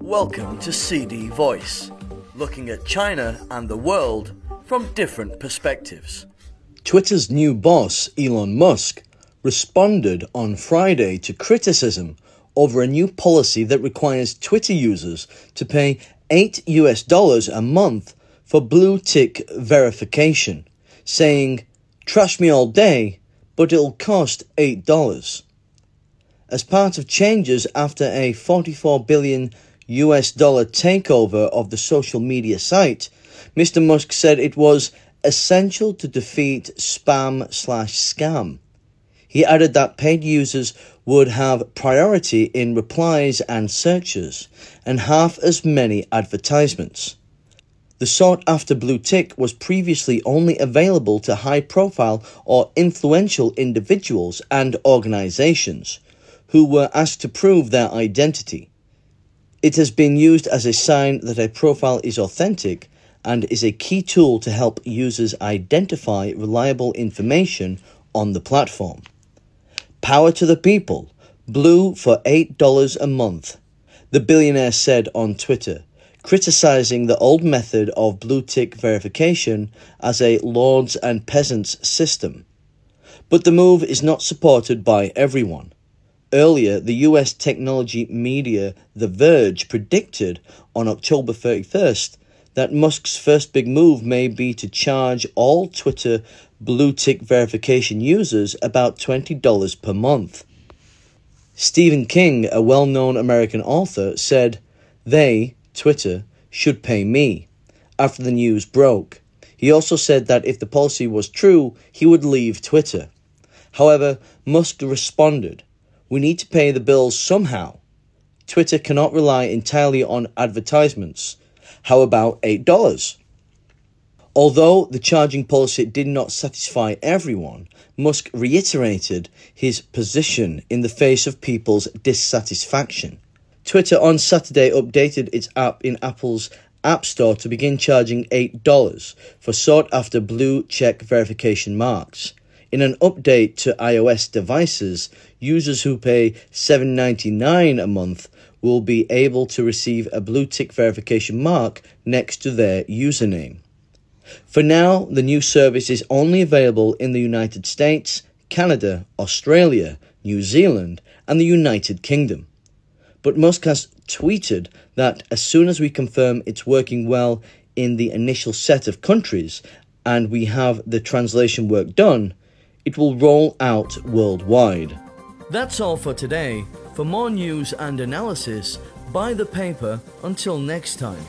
Welcome to CD Voice, looking at China and the world from different perspectives. Twitter's new boss, Elon Musk, responded on Friday to criticism over a new policy that requires Twitter users to pay 8 US dollars a month for blue tick verification, saying, Trash me all day, but it'll cost $8. As part of changes after a 44 billion US dollar takeover of the social media site, Mr. Musk said it was essential to defeat spam slash scam. He added that paid users would have priority in replies and searches, and half as many advertisements. The sought after blue tick was previously only available to high profile or influential individuals and organizations who were asked to prove their identity. It has been used as a sign that a profile is authentic and is a key tool to help users identify reliable information on the platform. Power to the people. Blue for $8 a month. The billionaire said on Twitter, criticizing the old method of blue tick verification as a lords and peasants system. But the move is not supported by everyone. Earlier, the US technology media The Verge predicted on October 31st that Musk's first big move may be to charge all Twitter blue tick verification users about $20 per month. Stephen King, a well known American author, said, They, Twitter, should pay me after the news broke. He also said that if the policy was true, he would leave Twitter. However, Musk responded, we need to pay the bills somehow. Twitter cannot rely entirely on advertisements. How about $8? Although the charging policy did not satisfy everyone, Musk reiterated his position in the face of people's dissatisfaction. Twitter on Saturday updated its app in Apple's App Store to begin charging $8 for sought after blue check verification marks. In an update to iOS devices, users who pay $7.99 a month will be able to receive a blue tick verification mark next to their username. For now, the new service is only available in the United States, Canada, Australia, New Zealand, and the United Kingdom. But Musk has tweeted that as soon as we confirm it's working well in the initial set of countries and we have the translation work done, it will roll out worldwide. That's all for today. For more news and analysis, buy the paper. Until next time.